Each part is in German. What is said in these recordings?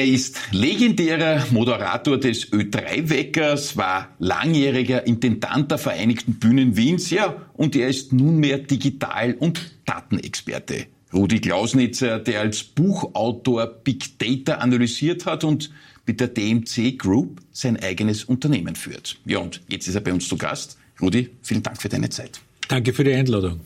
Er ist legendärer Moderator des Ö3-Weckers, war langjähriger Intendant der Vereinigten Bühnen Wiens, ja, und er ist nunmehr Digital- und Datenexperte. Rudi Klausnitzer, der als Buchautor Big Data analysiert hat und mit der DMC Group sein eigenes Unternehmen führt. Ja, und jetzt ist er bei uns zu Gast. Rudi, vielen Dank für deine Zeit. Danke für die Einladung.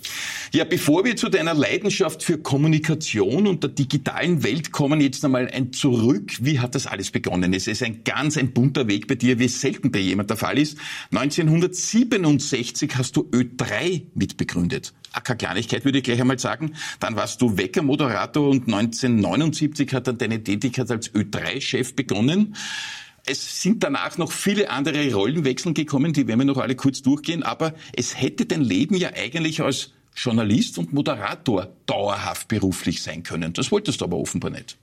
Ja, bevor wir zu deiner Leidenschaft für Kommunikation und der digitalen Welt kommen, jetzt einmal ein Zurück. Wie hat das alles begonnen? Es ist ein ganz ein bunter Weg bei dir, wie es selten bei jemand der Fall ist. 1967 hast du Ö3 mitbegründet. Ach, keine Kleinigkeit würde ich gleich einmal sagen. Dann warst du Weckermoderator und 1979 hat dann deine Tätigkeit als Ö3-Chef begonnen. Es sind danach noch viele andere Rollenwechsel gekommen, die werden wir noch alle kurz durchgehen, aber es hätte dein Leben ja eigentlich als Journalist und Moderator dauerhaft beruflich sein können. Das wolltest du aber offenbar nicht.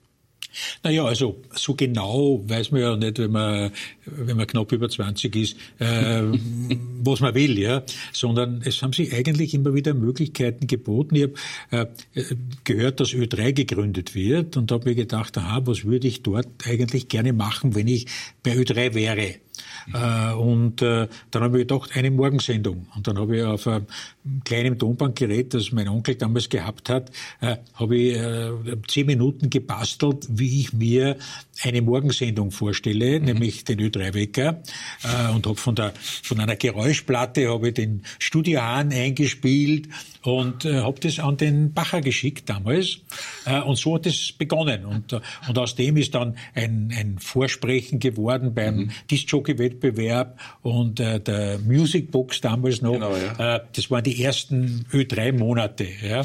Naja, also so genau weiß man ja nicht, wenn man, wenn man knapp über 20 ist, äh, was man will, ja. Sondern es haben sich eigentlich immer wieder Möglichkeiten geboten. Ich habe äh, gehört, dass Ö3 gegründet wird und habe mir gedacht, aha, was würde ich dort eigentlich gerne machen, wenn ich bei Ö3 wäre. Äh, und äh, dann habe ich gedacht, eine Morgensendung. Und dann habe ich auf einem kleinen Tonbandgerät, das mein Onkel damals gehabt hat, äh, habe ich äh, zehn Minuten gebastelt, wie ich mir eine Morgensendung vorstelle, mhm. nämlich den Ö3-Wecker. Äh, und habe von, der, von einer Geräuschplatte habe ich den Studiohahn eingespielt und äh, habe das an den Bacher geschickt damals. Äh, und so hat es begonnen. Und, äh, und aus dem ist dann ein, ein Vorsprechen geworden beim mhm. Disc-Jockey-Wettbewerb und äh, der Music Box damals noch. Genau, ja. äh, das waren die ersten Ö3-Monate. Ja.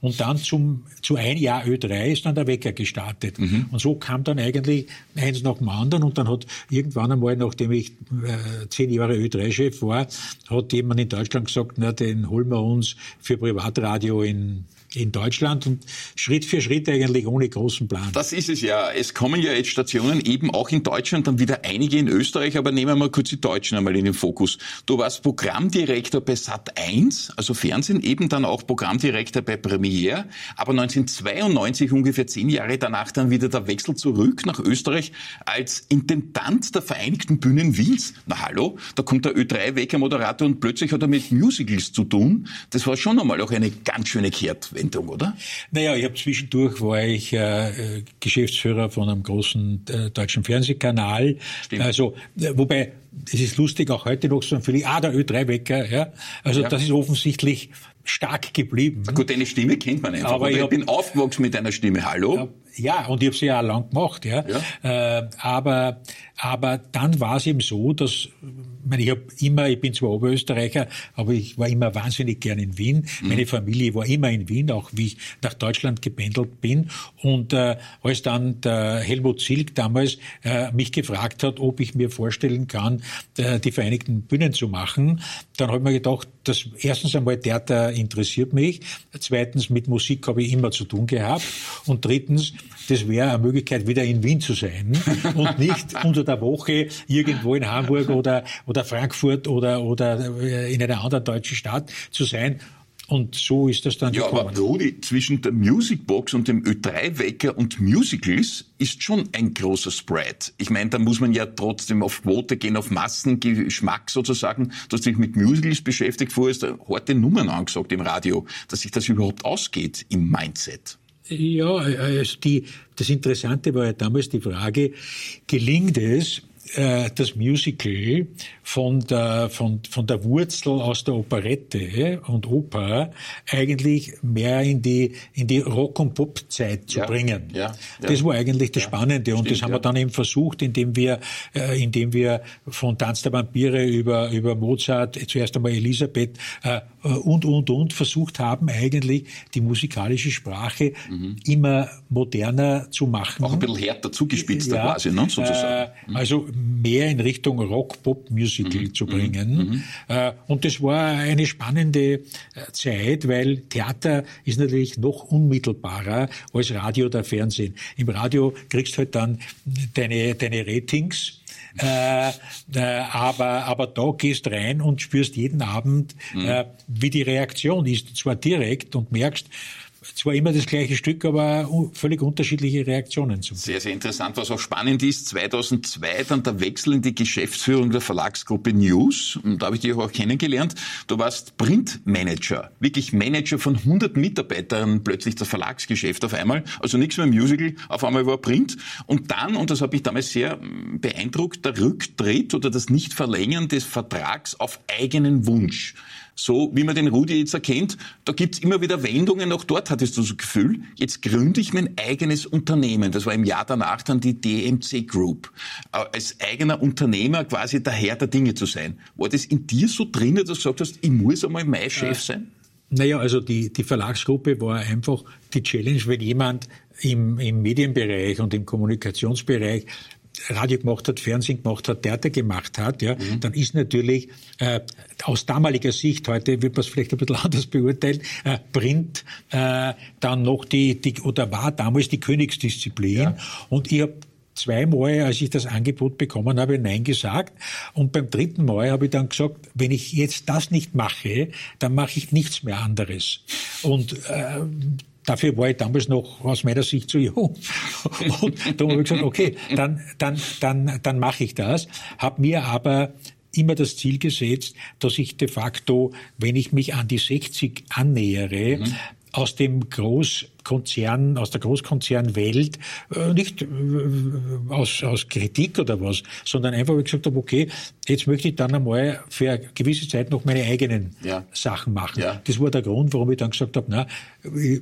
Und dann zum, zu ein Jahr Ö3 ist dann der Wecker gestartet. Mhm. Und so kam dann eigentlich eins nach dem anderen. Und dann hat irgendwann einmal, nachdem ich äh, zehn Jahre Ö3-Chef war, hat jemand in Deutschland gesagt, na, den holen wir uns für Privatradio in in Deutschland und Schritt für Schritt eigentlich ohne großen Plan. Das ist es ja. Es kommen ja jetzt Stationen eben auch in Deutschland, dann wieder einige in Österreich, aber nehmen wir mal kurz die Deutschen einmal in den Fokus. Du warst Programmdirektor bei Sat 1, also Fernsehen, eben dann auch Programmdirektor bei Premiere, aber 1992, ungefähr zehn Jahre danach, dann wieder der Wechsel zurück nach Österreich als Intendant der Vereinigten Bühnen Wiens. Na hallo, da kommt der Ö3-Wecker-Moderator und plötzlich hat er mit Musicals zu tun. Das war schon einmal auch eine ganz schöne Kehrtwende. Veränderung, oder? Naja, ich habe zwischendurch war ich äh, Geschäftsführer von einem großen äh, deutschen Fernsehkanal. Stimmt. Also, äh, wobei es ist lustig, auch heute noch so ein Philipp, ah, der Ö3-Wecker, ja. Also ja. das ist offensichtlich stark geblieben. Gut, deine Stimme kennt man einfach. Aber ich, hab, ich, bin aufgewachsen mit deiner Stimme. Hallo? Ja, und ich habe sie ja auch lang gemacht, ja. ja. Äh, aber, aber dann war es eben so, dass ich meine, ich habe immer, ich bin zwar Oberösterreicher, aber ich war immer wahnsinnig gern in Wien. Mhm. Meine Familie war immer in Wien, auch wie ich nach Deutschland gependelt bin. Und äh, als dann der Helmut Zilk damals äh, mich gefragt hat, ob ich mir vorstellen kann, äh, die Vereinigten Bühnen zu machen, dann habe ich mir gedacht, dass erstens einmal Theater interessiert mich, zweitens mit Musik habe ich immer zu tun gehabt und drittens, das wäre eine Möglichkeit, wieder in Wien zu sein und nicht unter der Woche irgendwo in Hamburg oder, oder Frankfurt oder, oder in einer anderen deutschen Stadt zu sein. Und so ist das dann ja, gekommen. Ja, aber Rudi, zwischen der Musicbox und dem Ö3-Wecker und Musicals ist schon ein großer Spread. Ich meine, da muss man ja trotzdem auf Quote gehen, auf Massengeschmack sozusagen. Du hast dich mit Musicals beschäftigt, vorher ist harte Nummern angesagt im Radio, dass sich das überhaupt ausgeht im Mindset. Ja, also die, das Interessante war ja damals die Frage, gelingt es, äh, das Musical von der, von, von der Wurzel aus der Operette und Oper eigentlich mehr in die, in die Rock- und Pop-Zeit zu ja, bringen. Ja, ja, das war eigentlich das Spannende. Und stimmt, das haben wir dann eben versucht, indem wir, äh, indem wir von Tanz der Vampire über, über Mozart, zuerst einmal Elisabeth, äh, und, und, und versucht haben, eigentlich die musikalische Sprache mhm. immer moderner zu machen. Auch ein bisschen härter zugespitzt ja, quasi, ne, sozusagen. Äh, mhm. Also mehr in Richtung Rock-Pop-Musical mhm. zu bringen. Mhm. Äh, und das war eine spannende äh, Zeit, weil Theater ist natürlich noch unmittelbarer als Radio oder Fernsehen. Im Radio kriegst du halt dann deine, deine Ratings, äh, äh, aber, aber da gehst rein und spürst jeden Abend, mhm. äh, wie die Reaktion ist. Zwar direkt und merkst, zwar immer das gleiche Stück, aber völlig unterschiedliche Reaktionen zu. Sehr, sehr interessant. Was auch spannend ist, 2002 dann der Wechsel in die Geschäftsführung der Verlagsgruppe News. Und da habe ich dich auch kennengelernt. Du warst Printmanager, wirklich Manager von 100 Mitarbeitern, plötzlich das Verlagsgeschäft auf einmal. Also nichts mehr Musical, auf einmal war Print. Und dann, und das hat mich damals sehr hm, beeindruckt, der Rücktritt oder das Nichtverlängern des Vertrags auf eigenen Wunsch so wie man den Rudi jetzt erkennt, da gibt's immer wieder Wendungen, auch dort hattest du das Gefühl, jetzt gründe ich mein eigenes Unternehmen. Das war im Jahr danach dann die DMC Group. Äh, als eigener Unternehmer quasi der Herr der Dinge zu sein. War das in dir so drin, dass du gesagt hast, ich muss einmal mein Chef sein? Naja, also die, die Verlagsgruppe war einfach die Challenge, wenn jemand im, im Medienbereich und im Kommunikationsbereich Radio gemacht hat, Fernsehen gemacht hat, Theater gemacht hat, ja, mhm. dann ist natürlich äh, aus damaliger Sicht, heute wird man es vielleicht ein bisschen anders beurteilen, äh, Print äh, dann noch die, die, oder war damals die Königsdisziplin. Ja. Und ich habe zweimal, als ich das Angebot bekommen habe, Nein gesagt. Und beim dritten Mal habe ich dann gesagt, wenn ich jetzt das nicht mache, dann mache ich nichts mehr anderes. Und äh, Dafür war ich damals noch aus meiner Sicht zu jung. Und da habe ich gesagt, okay, dann, dann, dann, dann mache ich das. Habe mir aber immer das Ziel gesetzt, dass ich de facto, wenn ich mich an die 60 annähere, mhm. aus dem Groß Konzern, aus der Großkonzernwelt, äh, nicht äh, aus, aus Kritik oder was, sondern einfach, weil ich gesagt habe, okay, jetzt möchte ich dann einmal für eine gewisse Zeit noch meine eigenen ja. Sachen machen. Ja. Das war der Grund, warum ich dann gesagt habe, na,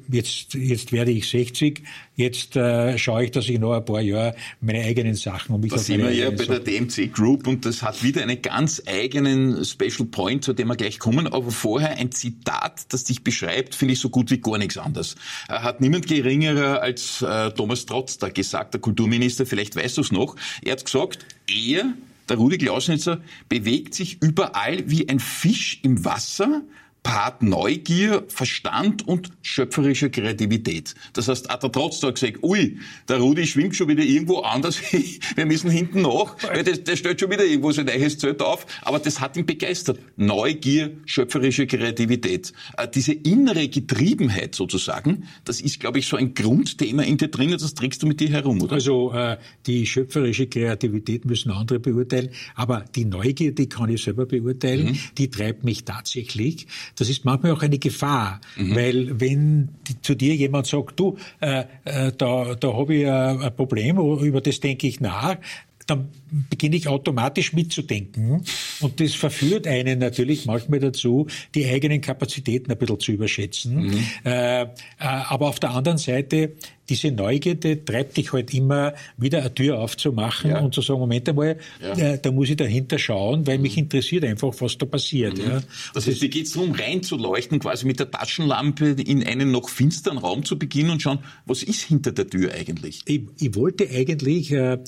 jetzt, jetzt werde ich 60, jetzt äh, schaue ich, dass ich noch ein paar Jahre meine eigenen Sachen um mich Das sind wir ja bei der DMC Group und das hat wieder einen ganz eigenen Special Point, zu dem wir gleich kommen, aber vorher ein Zitat, das dich beschreibt, finde ich so gut wie gar nichts anderes. Er hat niemand geringerer als äh, Thomas Trotz da gesagt, der Kulturminister, vielleicht weißt du es noch. Er hat gesagt, er, der Rudi Klausnitzer, bewegt sich überall wie ein Fisch im Wasser, Part Neugier, Verstand und schöpferische Kreativität. Das heißt, hat er trotzdem gesagt, ui, der Rudi schwimmt schon wieder irgendwo anders, wir müssen hinten nach, weil der, der stellt schon wieder irgendwo sein neues Zelt auf, aber das hat ihn begeistert. Neugier, schöpferische Kreativität. Äh, diese innere Getriebenheit sozusagen, das ist, glaube ich, so ein Grundthema in dir drin, das trägst du mit dir herum, oder? Also äh, die schöpferische Kreativität müssen andere beurteilen, aber die Neugier, die kann ich selber beurteilen, mhm. die treibt mich tatsächlich das ist manchmal auch eine Gefahr, mhm. weil wenn die, zu dir jemand sagt, du, äh, äh, da, da habe ich ein, ein Problem, über das denke ich nach, dann beginne ich automatisch mitzudenken. Und das verführt einen natürlich manchmal dazu, die eigenen Kapazitäten ein bisschen zu überschätzen. Mhm. Äh, äh, aber auf der anderen Seite, diese Neugierde treibt dich halt immer wieder eine Tür aufzumachen ja. und zu sagen, Moment einmal, ja. äh, da muss ich dahinter schauen, weil mhm. mich interessiert einfach, was da passiert. Mhm. Ja. Das heißt, wie geht es darum, reinzuleuchten, quasi mit der Taschenlampe in einen noch finsteren Raum zu beginnen und schauen, was ist hinter der Tür eigentlich? Ich, ich wollte eigentlich äh,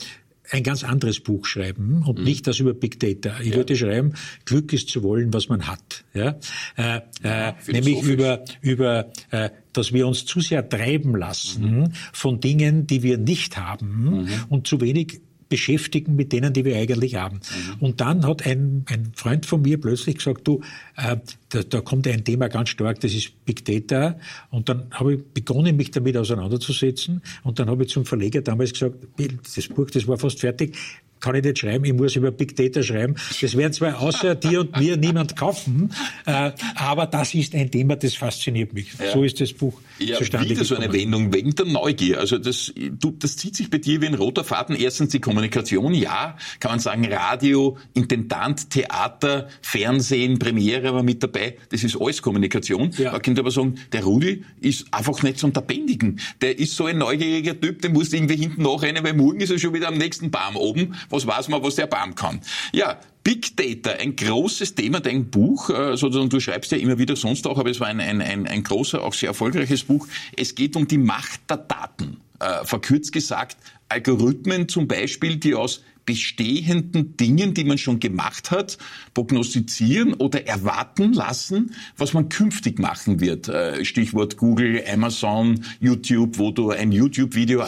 ein ganz anderes Buch schreiben und mhm. nicht das über Big Data. Ich ja. würde schreiben, Glück ist zu wollen, was man hat. Ja? Äh, äh, nämlich über, über äh, dass wir uns zu sehr treiben lassen mhm. von Dingen, die wir nicht haben mhm. und zu wenig beschäftigen mit denen, die wir eigentlich haben. Mhm. Und dann hat ein, ein Freund von mir plötzlich gesagt, du, äh, da, da kommt ein Thema ganz stark, das ist Big Data. Und dann habe ich begonnen, mich damit auseinanderzusetzen. Und dann habe ich zum Verleger damals gesagt, das Buch, das war fast fertig, kann ich nicht schreiben, ich muss über Big Data schreiben. Das werden zwar außer dir und mir niemand kaufen, äh, aber das ist ein Thema, das fasziniert mich. Ja. So ist das Buch ja, zustande wieder gekommen. so eine Wendung wegen der Neugier. Also das, du, das zieht sich bei dir wie ein roter Faden. Erstens die Kommunikation, ja, kann man sagen, Radio, Intendant, Theater, Fernsehen, Premiere war mit dabei. Das ist alles Kommunikation. Ja. Man könnte aber sagen, der Rudi ist einfach nicht zum Bändigen. Der ist so ein neugieriger Typ, der muss irgendwie hinten nachrennen, weil morgen ist er schon wieder am nächsten Baum oben was weiß man, was der Baum kann. Ja, Big Data, ein großes Thema, dein Buch, äh, sozusagen, du schreibst ja immer wieder sonst auch, aber es war ein, ein, ein, ein großer, auch sehr erfolgreiches Buch. Es geht um die Macht der Daten. Äh, verkürzt gesagt, Algorithmen zum Beispiel, die aus bestehenden Dingen, die man schon gemacht hat, prognostizieren oder erwarten lassen, was man künftig machen wird. Äh, Stichwort Google, Amazon, YouTube, wo du ein YouTube-Video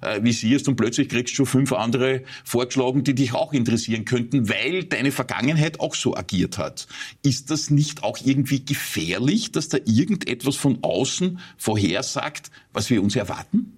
anvisierst und plötzlich kriegst du fünf andere vorgeschlagen, die dich auch interessieren könnten, weil deine Vergangenheit auch so agiert hat. Ist das nicht auch irgendwie gefährlich, dass da irgendetwas von außen vorhersagt, was wir uns erwarten?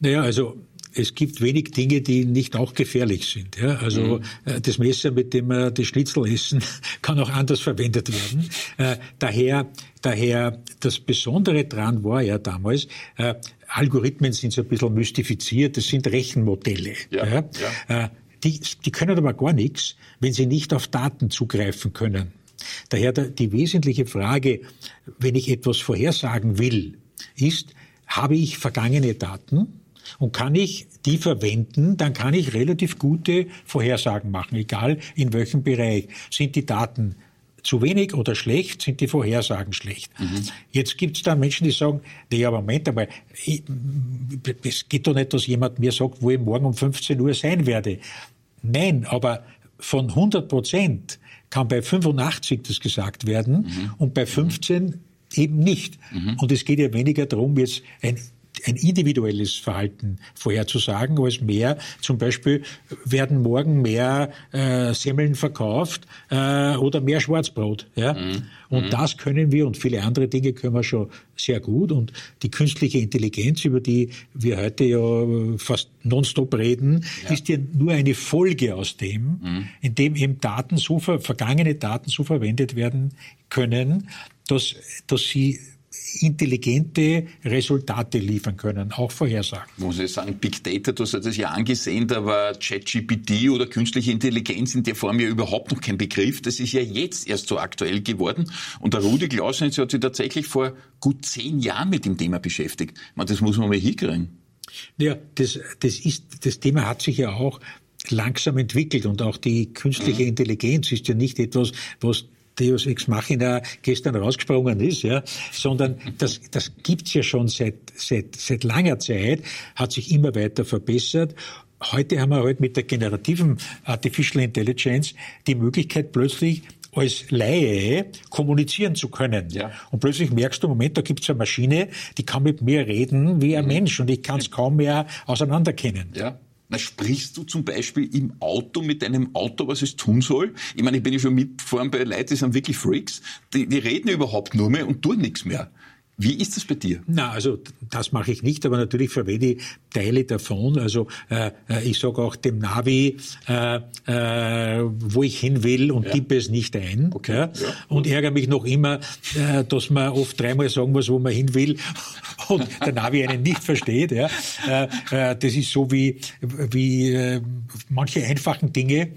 Naja, also es gibt wenig Dinge, die nicht auch gefährlich sind. Ja? Also mhm. Äh, das Messer, mit dem wir die Schnitzel essen, kann auch anders verwendet werden. Äh, daher, daher das Besondere dran war ja damals, äh, Algorithmen sind so ein bisschen mystifiziert, das sind Rechenmodelle. Ja, ja? ja. Äh, die, die können aber gar nichts, wenn sie nicht auf Daten zugreifen können. Daher die wesentliche Frage, wenn ich etwas vorhersagen will, ist, habe ich vergangene Daten? Und kann ich die verwenden, dann kann ich relativ gute Vorhersagen machen, egal in welchem Bereich. Sind die Daten zu wenig oder schlecht, sind die Vorhersagen schlecht. Mhm. Jetzt gibt es da Menschen, die sagen, nee, aber Moment einmal, es geht doch nicht, dass jemand mir sagt, wo ich morgen um 15 Uhr sein werde. Nein, aber von 100 Prozent kann bei 85 das gesagt werden mhm. und bei 15 eben nicht. Mhm. Und es geht ja weniger darum, jetzt ein ein individuelles Verhalten vorherzusagen, als mehr, zum Beispiel werden morgen mehr äh, Semmeln verkauft äh, oder mehr Schwarzbrot. Ja? Mhm. Und mhm. das können wir und viele andere Dinge können wir schon sehr gut. Und die künstliche Intelligenz, über die wir heute ja fast nonstop reden, ja. ist ja nur eine Folge aus dem, mhm. in dem eben Daten so, vergangene Daten so verwendet werden können, dass, dass sie intelligente Resultate liefern können, auch Vorhersagen. Muss ich sagen, Big Data, du hast das ja angesehen, da war ChatGPT oder künstliche Intelligenz in der Form ja überhaupt noch kein Begriff. Das ist ja jetzt erst so aktuell geworden. Und der Rudi Klausnitz hat sich tatsächlich vor gut zehn Jahren mit dem Thema beschäftigt. Man, das muss man mal hinkriegen. Ja, das, das ist, das Thema hat sich ja auch langsam entwickelt und auch die künstliche mhm. Intelligenz ist ja nicht etwas, was Deus Ex Machina gestern rausgesprungen ist, ja, sondern das, das gibt's ja schon seit, seit, seit langer Zeit, hat sich immer weiter verbessert. Heute haben wir halt mit der generativen Artificial Intelligence die Möglichkeit plötzlich als Laie kommunizieren zu können. Ja. Und plötzlich merkst du, Moment, da gibt's eine Maschine, die kann mit mir reden wie ein mhm. Mensch und ich kann es kaum mehr auseinanderkennen. Ja. Na, sprichst du zum Beispiel im Auto mit einem Auto, was es tun soll? Ich meine, ich bin ja schon mitgefahren bei Leuten, die sind wirklich Freaks. Die, die reden überhaupt nur mehr und tun nichts mehr. Wie ist das bei dir? Na, also das mache ich nicht, aber natürlich verwende ich Teile davon. Also äh, äh ich sage auch dem Navi, äh, äh, wo ich hin will und ja. tippe es nicht ein. Okay. Ja? Und ärgere mich noch immer, äh, dass man oft dreimal sagen muss, wo man hin will und der Navi einen nicht versteht. Ja? Äh, das ist so wie, wie manche einfachen Dinge,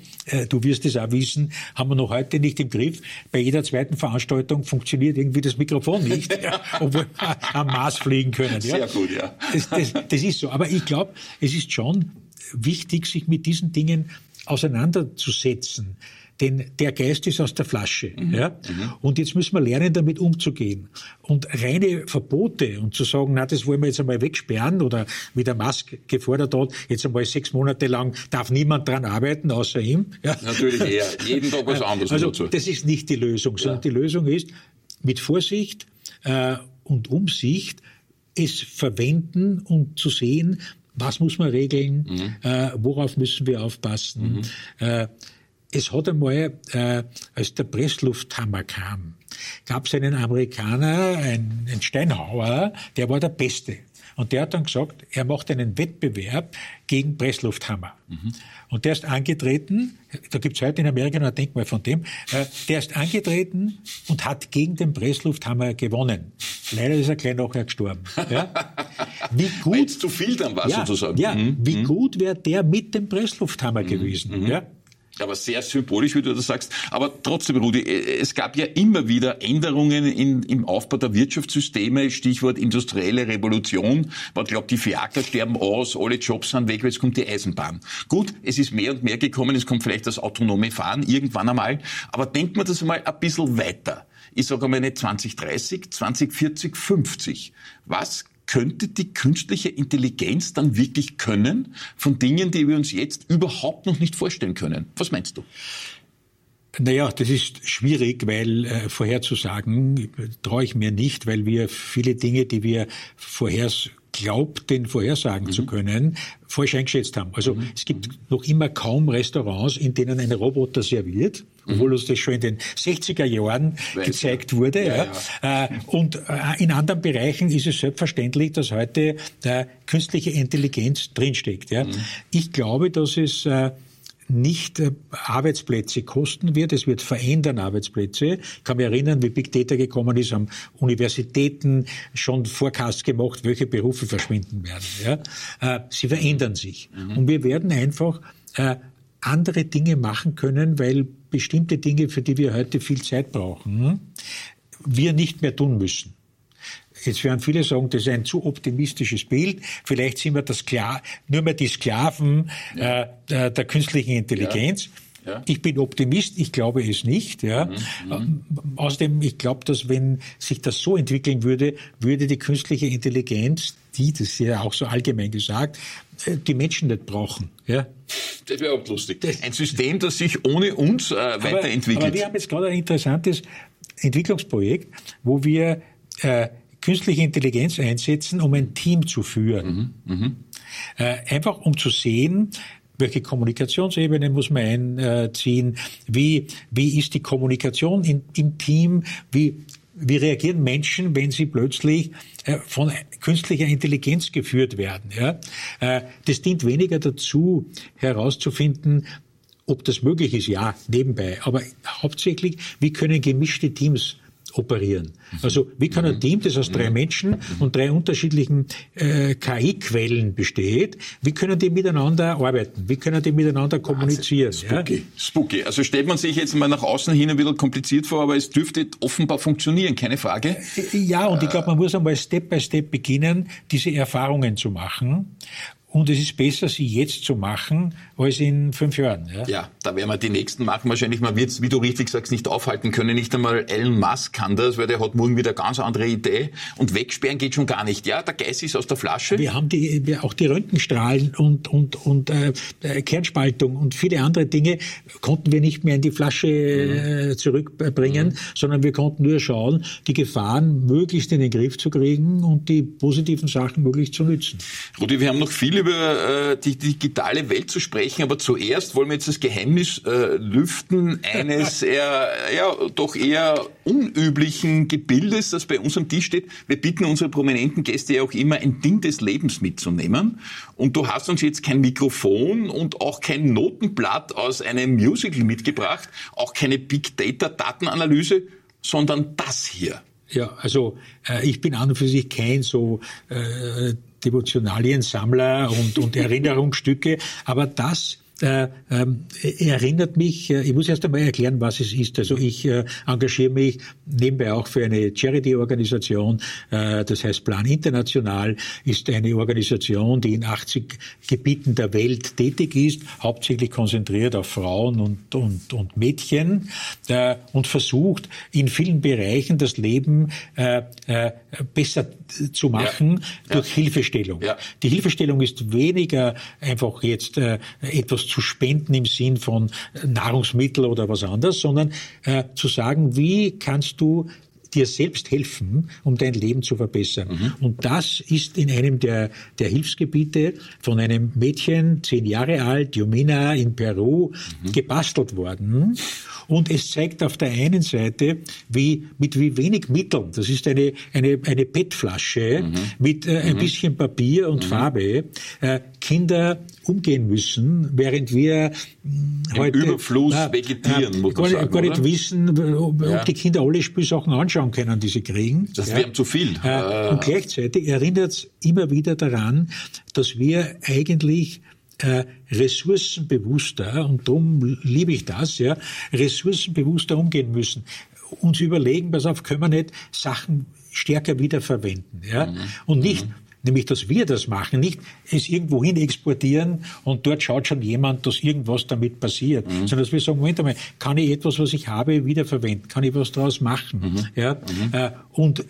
du wirst es auch wissen, haben wir noch heute nicht im Griff. Bei jeder zweiten Veranstaltung funktioniert irgendwie das Mikrofon nicht. Ja? Obwohl wir am Mars fliegen können. Ja? Sehr gut, ja. Das, das, das ist so. Aber ich glaube, es ist schon wichtig, sich mit diesen Dingen auseinanderzusetzen. Denn der Geist ist aus der Flasche. Mhm. Ja? Mhm. Und jetzt müssen wir lernen, damit umzugehen. Und reine Verbote und zu sagen, na, das wollen wir jetzt einmal wegsperren oder wie der Musk gefordert hat, jetzt einmal sechs Monate lang darf niemand dran arbeiten, außer ihm. Ja? Natürlich eher. Jeden Tag was anderes. Also, dazu. das ist nicht die Lösung, sondern ja. die Lösung ist, mit Vorsicht äh, und Umsicht es verwenden und zu sehen, was muss man regeln, mhm. äh, worauf müssen wir aufpassen. Mhm. Äh, es hat einmal, äh, als der Presslufthammer kam, gab es einen Amerikaner, einen, einen Steinhauer, der war der Beste. Und der hat dann gesagt, er macht einen Wettbewerb gegen Presslufthammer. Mhm. Und der ist angetreten, da gibt es heute in Amerika noch ein Denkmal von dem, äh, der ist angetreten und hat gegen den Presslufthammer gewonnen. Leider ist er gleich nachher gestorben. Ja? Wie gut, zu viel dann war ja, sozusagen. Ja, mhm. wie mhm. gut wäre der mit dem Presslufthammer mhm. gewesen. Mhm. Ja? Aber sehr symbolisch, wie du das sagst. Aber trotzdem, Rudi, äh, es gab ja immer wieder Änderungen in, im Aufbau der Wirtschaftssysteme. Stichwort industrielle Revolution. Man glaubt, die Fiaker sterben aus, alle Jobs sind weg, jetzt kommt die Eisenbahn. Gut, es ist mehr und mehr gekommen, es kommt vielleicht das autonome Fahren irgendwann einmal. Aber denkt man das einmal ein bisschen weiter. Ich sage einmal nicht 2030, 2040, 50. Was könnte die künstliche Intelligenz dann wirklich können von Dingen, die wir uns jetzt überhaupt noch nicht vorstellen können? Was meinst du? Naja, das ist schwierig, weil äh, vorherzusagen traue ich mir nicht, weil wir viele Dinge, die wir vorher glaubten, vorhersagen mhm. zu können, falsch eingeschätzt haben. Also mhm. es gibt noch immer kaum Restaurants, in denen ein Roboter serviert, mhm. obwohl uns das schon in den 60er Jahren Weiß gezeigt ja. wurde. Ja, ja. Äh, und äh, in anderen Bereichen ist es selbstverständlich, dass heute äh, künstliche Intelligenz drinsteckt. Mhm. Ich glaube, dass es nicht Arbeitsplätze kosten wird, es wird verändern Arbeitsplätze. Ich kann mich erinnern, wie Big Data gekommen ist, haben Universitäten schon Forecast gemacht, welche Berufe verschwinden werden. Ja? Sie verändern sich. Mhm. Und wir werden einfach andere Dinge machen können, weil bestimmte Dinge, für die wir heute viel Zeit brauchen, wir nicht mehr tun müssen. Jetzt werden viele sagen, das ist ein zu optimistisches Bild. Vielleicht sind wir das Skla nur mehr die Sklaven ja. äh, der künstlichen Intelligenz. Ja. Ja. Ich bin Optimist, ich glaube es nicht. Ja. Mhm. mhm. Außerdem, ich glaube, dass wenn sich das so entwickeln würde, würde die künstliche Intelligenz, die, das ist ja auch so allgemein gesagt, äh, die Menschen nicht brauchen. Ja. Das wäre auch lustig. Ein System, das sich ohne uns äh, weiterentwickelt. Aber, aber wir haben jetzt gerade ein interessantes Entwicklungsprojekt, wo wir äh, künstliche Intelligenz einsetzen, um ein Team zu führen. Mhm, mh. äh, einfach um zu sehen, welche Kommunikationsebene muss man einziehen, wie, wie ist die Kommunikation in, im Team, wie, wie reagieren Menschen, wenn sie plötzlich äh, von künstlicher Intelligenz geführt werden. Äh, das dient weniger dazu, herauszufinden, ob das möglich ist, ja, nebenbei. Aber hauptsächlich, wie können gemischte Teams operieren. Also wie kann ein Team, das aus drei Menschen und drei unterschiedlichen äh, KI-Quellen besteht, wie können die miteinander arbeiten? Wie können die miteinander kommunizieren? Spooky, ja? spooky. Also stellt man sich jetzt mal nach außen hin ein bisschen kompliziert vor, aber es dürfte offenbar funktionieren, keine Frage. Ja, und ich glaube, man muss einmal Step by Step beginnen, diese Erfahrungen zu machen. Und es ist besser, sie jetzt zu machen, als in fünf Jahren. Ja, ja da werden wir die nächsten machen. Wahrscheinlich, man wird es, wie du richtig sagst, nicht aufhalten können. Nicht einmal Elon Musk kann das, weil der hat morgen wieder eine ganz andere Idee. Und wegsperren geht schon gar nicht. Ja, der Geist ist aus der Flasche. Wir haben die, wir auch die Röntgenstrahlen und, und, und äh, äh Kernspaltung und viele andere Dinge konnten wir nicht mehr in die Flasche äh, mhm. zurückbringen, mhm. sondern wir konnten nur schauen, die Gefahren möglichst in den Griff zu kriegen und die positiven Sachen möglichst zu nützen. Rudi, wir haben noch viele über äh, die digitale Welt zu sprechen, aber zuerst wollen wir jetzt das Geheimnis äh, lüften eines eher, ja, doch eher unüblichen Gebildes, das bei uns am Tisch steht. Wir bitten unsere prominenten Gäste ja auch immer, ein Ding des Lebens mitzunehmen. Und du hast uns jetzt kein Mikrofon und auch kein Notenblatt aus einem Musical mitgebracht, auch keine Big Data Datenanalyse, sondern das hier. Ja, also äh, ich bin an und für sich kein so äh, Devotionaliensammler und, und Erinnerungsstücke, aber das äh, ähm, erinnert mich, äh, ich muss erst einmal erklären, was es ist. Also ich äh, engagiere mich nebenbei auch für eine Charity-Organisation, äh, das heißt Plan International, ist eine Organisation, die in 80 Gebieten der Welt tätig ist, hauptsächlich konzentriert auf Frauen und, und, und Mädchen äh, und versucht in vielen Bereichen das Leben äh, besser zu machen ja. durch ja. Hilfestellung. Ja. Die Hilfestellung ist weniger einfach jetzt etwas zu spenden im Sinn von Nahrungsmittel oder was anderes, sondern äh, zu sagen, wie kannst du dir selbst helfen, um dein Leben zu verbessern. Mhm. Und das ist in einem der, der Hilfsgebiete von einem Mädchen, zehn Jahre alt, Jomina in Peru, mhm. gebastelt worden. Und es zeigt auf der einen Seite, wie, mit wie wenig Mitteln, das ist eine, eine, eine PET-Flasche mhm. mit äh, ein mhm. bisschen Papier und mhm. Farbe, äh, Kinder umgehen müssen, während wir Im heute Überfluss na, vegetieren, muss man gar, sagen, gar nicht wissen, ob, ja. die Kinder alle Spielsachen anschauen können, die sie kriegen. Das ja. wäre zu viel. Äh, und gleichzeitig erinnert es immer wieder daran, dass wir eigentlich äh, ressourcenbewusster, und darum liebe ich das, ja, ressourcenbewusster umgehen müssen. Uns überlegen, pass auf, können wir nicht Sachen stärker wiederverwenden, ja, mhm. und nicht, mhm. Nämlich, dass wir das machen, nicht es irgendwo hin exportieren und dort schaut schon jemand, dass irgendwas damit passiert, mhm. sondern dass wir sagen, Moment einmal, kann ich etwas, was ich habe, wiederverwenden? Kann ich was daraus machen? Mhm. Ja? Mhm. Äh, und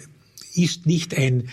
ist nicht ein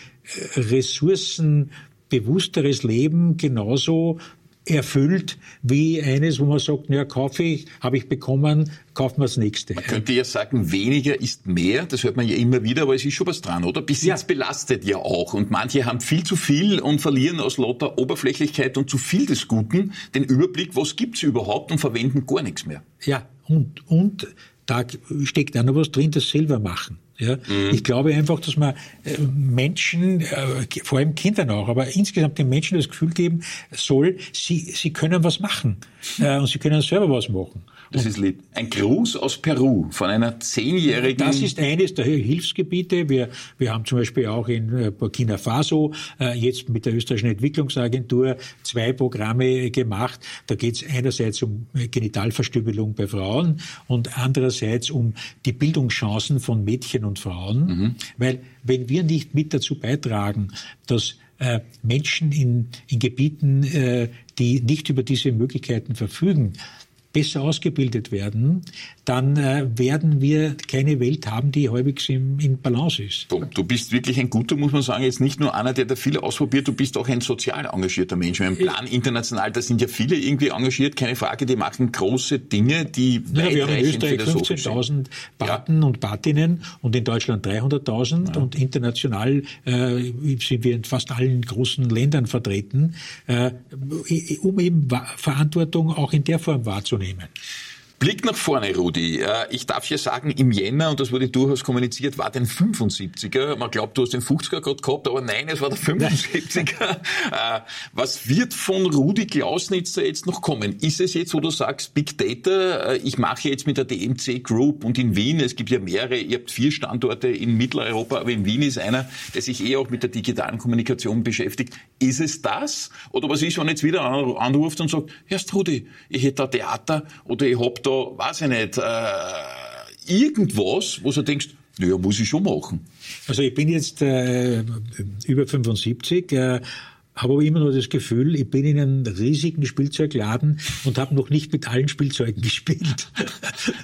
ressourcenbewussteres Leben genauso erfüllt wie eines, wo man sagt, ja, kaufe ich, habe ich bekommen, kaufen wir das nächste. Man könnte ja sagen, weniger ist mehr, das hört man ja immer wieder, aber es ist schon was dran, oder? Besitz ja. belastet ja auch und manche haben viel zu viel und verlieren aus lauter Oberflächlichkeit und zu viel des Guten den Überblick, was gibt's überhaupt und verwenden gar nichts mehr. Ja, und, und da steckt auch noch was drin, das selber machen. Ja, mhm. Ich glaube einfach, dass man äh, Menschen, äh, vor allem Kindern auch, aber insgesamt den Menschen das Gefühl geben soll, sie, sie können was machen äh, und sie können selber was machen. Das ist lieb. Ein Gruß aus Peru von einer zehnjährigen. Das ist eines der Hilfsgebiete. Wir, wir haben zum Beispiel auch in äh, Burkina Faso äh, jetzt mit der österreichischen Entwicklungsagentur zwei Programme gemacht. Da geht es einerseits um Genitalverstümmelung bei Frauen und andererseits um die Bildungschancen von Mädchen und Frauen. Mhm. Weil wenn wir nicht mit dazu beitragen, dass äh, Menschen in, in Gebieten, äh, die nicht über diese Möglichkeiten verfügen, besser ausgebildet werden, dann äh, werden wir keine Welt haben, die halbwegs im, in Balance ist. Du bist wirklich ein guter, muss man sagen, jetzt nicht nur einer, der da viel ausprobiert, du bist auch ein sozial engagierter Mensch. Im Plan international, da sind ja viele irgendwie engagiert, keine Frage, die machen große Dinge, die ja, Wir haben in Österreich 15.000 Paten ja. und Patinnen und in Deutschland 300.000 ja. und international äh, sind wir in fast allen großen Ländern vertreten, äh, um eben Verantwortung auch in der Form wahrzunehmen. Blick nach vorne, Rudi. Ich darf hier sagen, im Jänner, und das wurde durchaus kommuniziert, war den 75er. Man glaubt, du hast den 50er gerade gehabt, aber nein, es war der 75er. Äh, was wird von Rudi Klausnitzer jetzt noch kommen? Ist es jetzt, wo du sagst, Big Data, äh, ich mache jetzt mit der DMC Group und in Wien, es gibt ja mehrere, ihr habt vier Standorte in Mitteleuropa, aber in Wien ist einer, der sich eh auch mit der digitalen Kommunikation beschäftigt. Ist es das? Oder was ist, wenn jetzt wieder anruft und sagt, Herr Rudi, ich hätte da Theater oder ich hab da da, weiß ich nicht, äh, irgendwas, wo du denkst, naja, muss ich schon machen. Also ich bin jetzt äh, über 75, äh, habe aber immer noch das Gefühl, ich bin in einem riesigen Spielzeugladen und habe noch nicht mit allen Spielzeugen gespielt.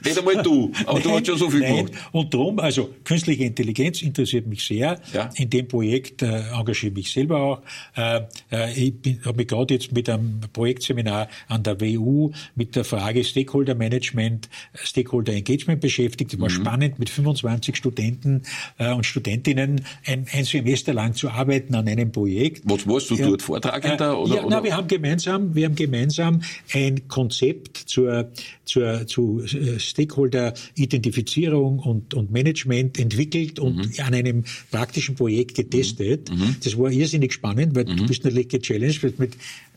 Nicht einmal du, aber nein, du hast schon so viel nein. gemacht. Und darum, also künstliche Intelligenz interessiert mich sehr. Ja. In dem Projekt äh, engagiere ich mich selber auch. Äh, äh ich habe mich gerade jetzt mit einem Projektseminar an der WU mit der Frage Stakeholder Management, Stakeholder Engagement beschäftigt. Es war mhm. spannend, mit 25 Studenten äh, und Studentinnen ein, ein Semester lang zu arbeiten an einem Projekt. Was warst du dort Vortragender? Äh, oder, ja, oder? Na, wir haben gemeinsam, wir haben gemeinsam ein Konzept zur, zur, zu äh, Stakeholder-Identifizierung und, und Management entwickelt und mhm. an einem praktischen Projekt getestet. Mhm. mhm. Das war irrsinnig spannend, weil mhm. du bist natürlich gechallenged, mit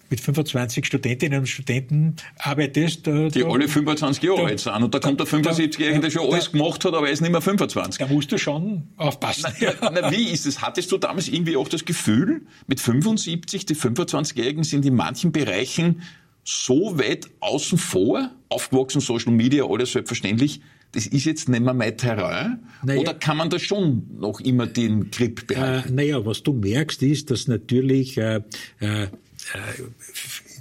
mit 25 Studentinnen und Studenten arbeitest. Da, die da, alle 25 Jahre alt sind. Und da kommt der 75-Jährige, der schon alles gemacht hat, aber er ist nicht mehr 25. Da musst du schon aufpassen. Na, na, wie ist es? Hattest du damals irgendwie auch das Gefühl, mit 75, die 25-Jährigen sind in manchen Bereichen so weit außen vor, aufgewachsen, Social Media, alles selbstverständlich, das ist jetzt nicht mehr mein Terrain? Naja, oder kann man da schon noch immer den Grip behalten? Äh, naja, was du merkst, ist, dass natürlich äh, äh, äh,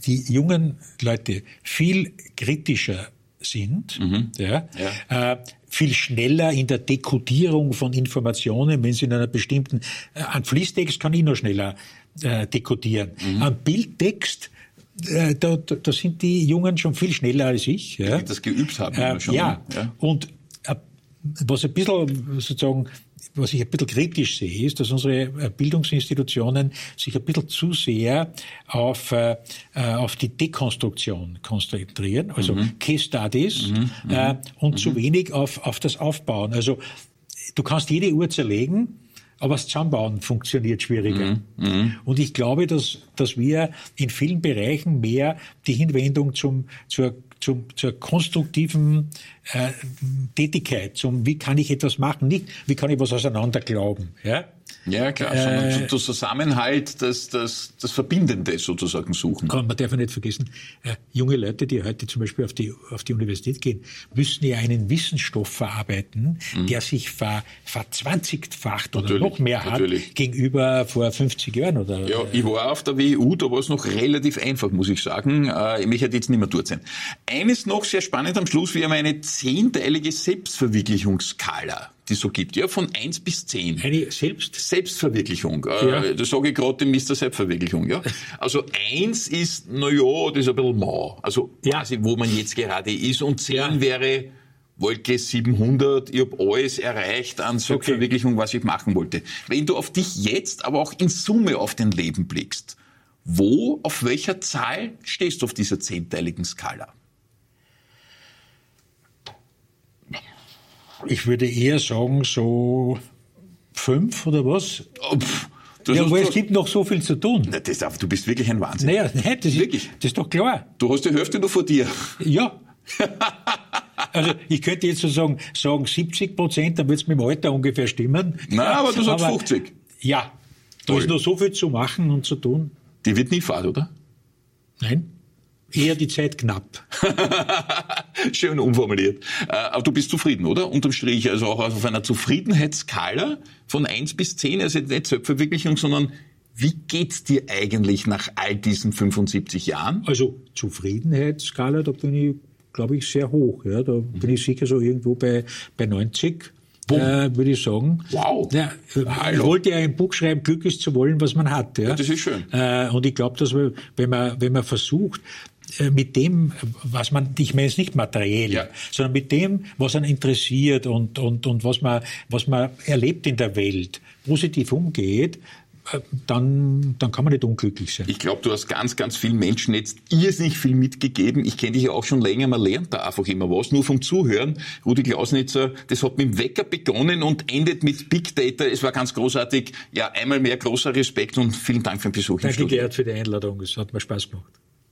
die jungen Leute viel kritischer sind, mhm. ja, ja. Äh, viel schneller in der Dekodierung von Informationen, wenn sie in einer bestimmten, äh, an Fließtext kann ich noch schneller äh, dekodieren. Mhm. An Bildtext äh, da, da, sind die Jungen schon viel schneller als ich. Ja. Die das geübt haben. Äh, schon, ja. ja. Und äh, was ein bisschen sozusagen was ich ein bisschen kritisch sehe, ist, dass unsere äh, Bildungsinstitutionen sich ein bisschen zu sehr auf, äh, äh auf die Dekonstruktion konzentrieren, also mhm. Case Studies, mhm. äh, mhm. und mhm. zu wenig auf, auf das Aufbauen. Also du kannst jede Uhr zerlegen, aber das Zusammenbauen funktioniert schwieriger. Mhm. mhm. Und ich glaube, dass, dass wir in vielen Bereichen mehr die Hinwendung zum, zur zum, zur konstruktiven äh, Tätigkeit, zum wie kann ich etwas machen, nicht wie kann ich was auseinander glauben. Ja? Ja, klar, sondern äh, zum Zusammenhalt, das, das, das Verbindende sozusagen suchen. Kann, man darf ja nicht vergessen, äh, junge Leute, die heute zum Beispiel auf die, auf die Universität gehen, müssen ja einen Wissensstoff verarbeiten, mhm. der sich ver, verzwanzigfacht oder natürlich, noch mehr hat natürlich. gegenüber vor 50 Jahren. Oder, ja, ich war auf der WU, da war es noch relativ einfach, muss ich sagen. Äh, ich möchte jetzt nicht mehr dort sein. Eines noch sehr spannend am Schluss, wir haben eine zehnteilige Selbstverwirklichungsskala, die es so gibt, ja, von eins bis zehn. Eine Selbst? Selbstverwirklichung. Äh, ja. Das sage ich gerade dem Mr. Selbstverwirklichung, ja. Also eins ist, na ja, das ist ein bisschen mau. Also ja. quasi, wo man jetzt gerade ist. Und zehn ja. wäre, Wolke 700, ich habe alles erreicht an Selbstverwirklichung, okay. was ich machen wollte. Wenn du auf dich jetzt, aber auch in Summe auf dein Leben blickst, wo, auf welcher Zahl stehst du auf dieser zehnteiligen Skala? Ich würde eher sagen, so fünf oder was? Oh, pff, ja, aber es gibt noch so viel zu tun. Na, das, du bist wirklich ein Wahnsinn. Naja, nein, das, wirklich? Ist, das ist doch klar. Du hast die Hälfte noch vor dir. Ja. Also ich könnte jetzt so sagen, sagen 70 Prozent, dann wird es mit dem Alter ungefähr stimmen. Nein, aber du sagst aber, 50. Ja, da Toll. ist noch so viel zu machen und zu tun. Die wird nie fad, oder? Nein. Eher die Zeit knapp. Schön umformuliert. Äh, aber du bist zufrieden, oder? Unterm Strich, also auch auf einer Zufriedenheitsskala von eins bis zehn, also nicht Selbstverwirklichung, sondern wie geht's dir eigentlich nach all diesen 75 Jahren? Also Zufriedenheitsskala, da bin ich, glaube ich, sehr hoch. Ja, da mhm. bin ich sicher so irgendwo bei, bei 90 äh, würde ich sagen. Wow. Ja, ich wollte ja ein Buch schreiben, Glück ist zu wollen, was man hat. Ja. Das ist schön. Äh, und ich glaube, dass man, wenn man, wenn man versucht, äh, mit dem, was man, ich meine es nicht materiell, ja. sondern mit dem, was einen interessiert und, und, und was man, was man erlebt in der Welt, positiv umgeht, dann, dann kann man nicht unglücklich sein. Ich glaube, du hast ganz, ganz vielen Menschen jetzt irrsinnig viel mitgegeben. Ich kenne dich ja auch schon länger, man lernt da einfach immer was. Nur vom Zuhören, Rudi Klausnitzer, das hat mit dem Wecker begonnen und endet mit Big Data. Es war ganz großartig. Ja, einmal mehr großer Respekt und vielen Dank für den Besuch Danke, Gerhard, für die Einladung. Es hat mir Spaß gemacht.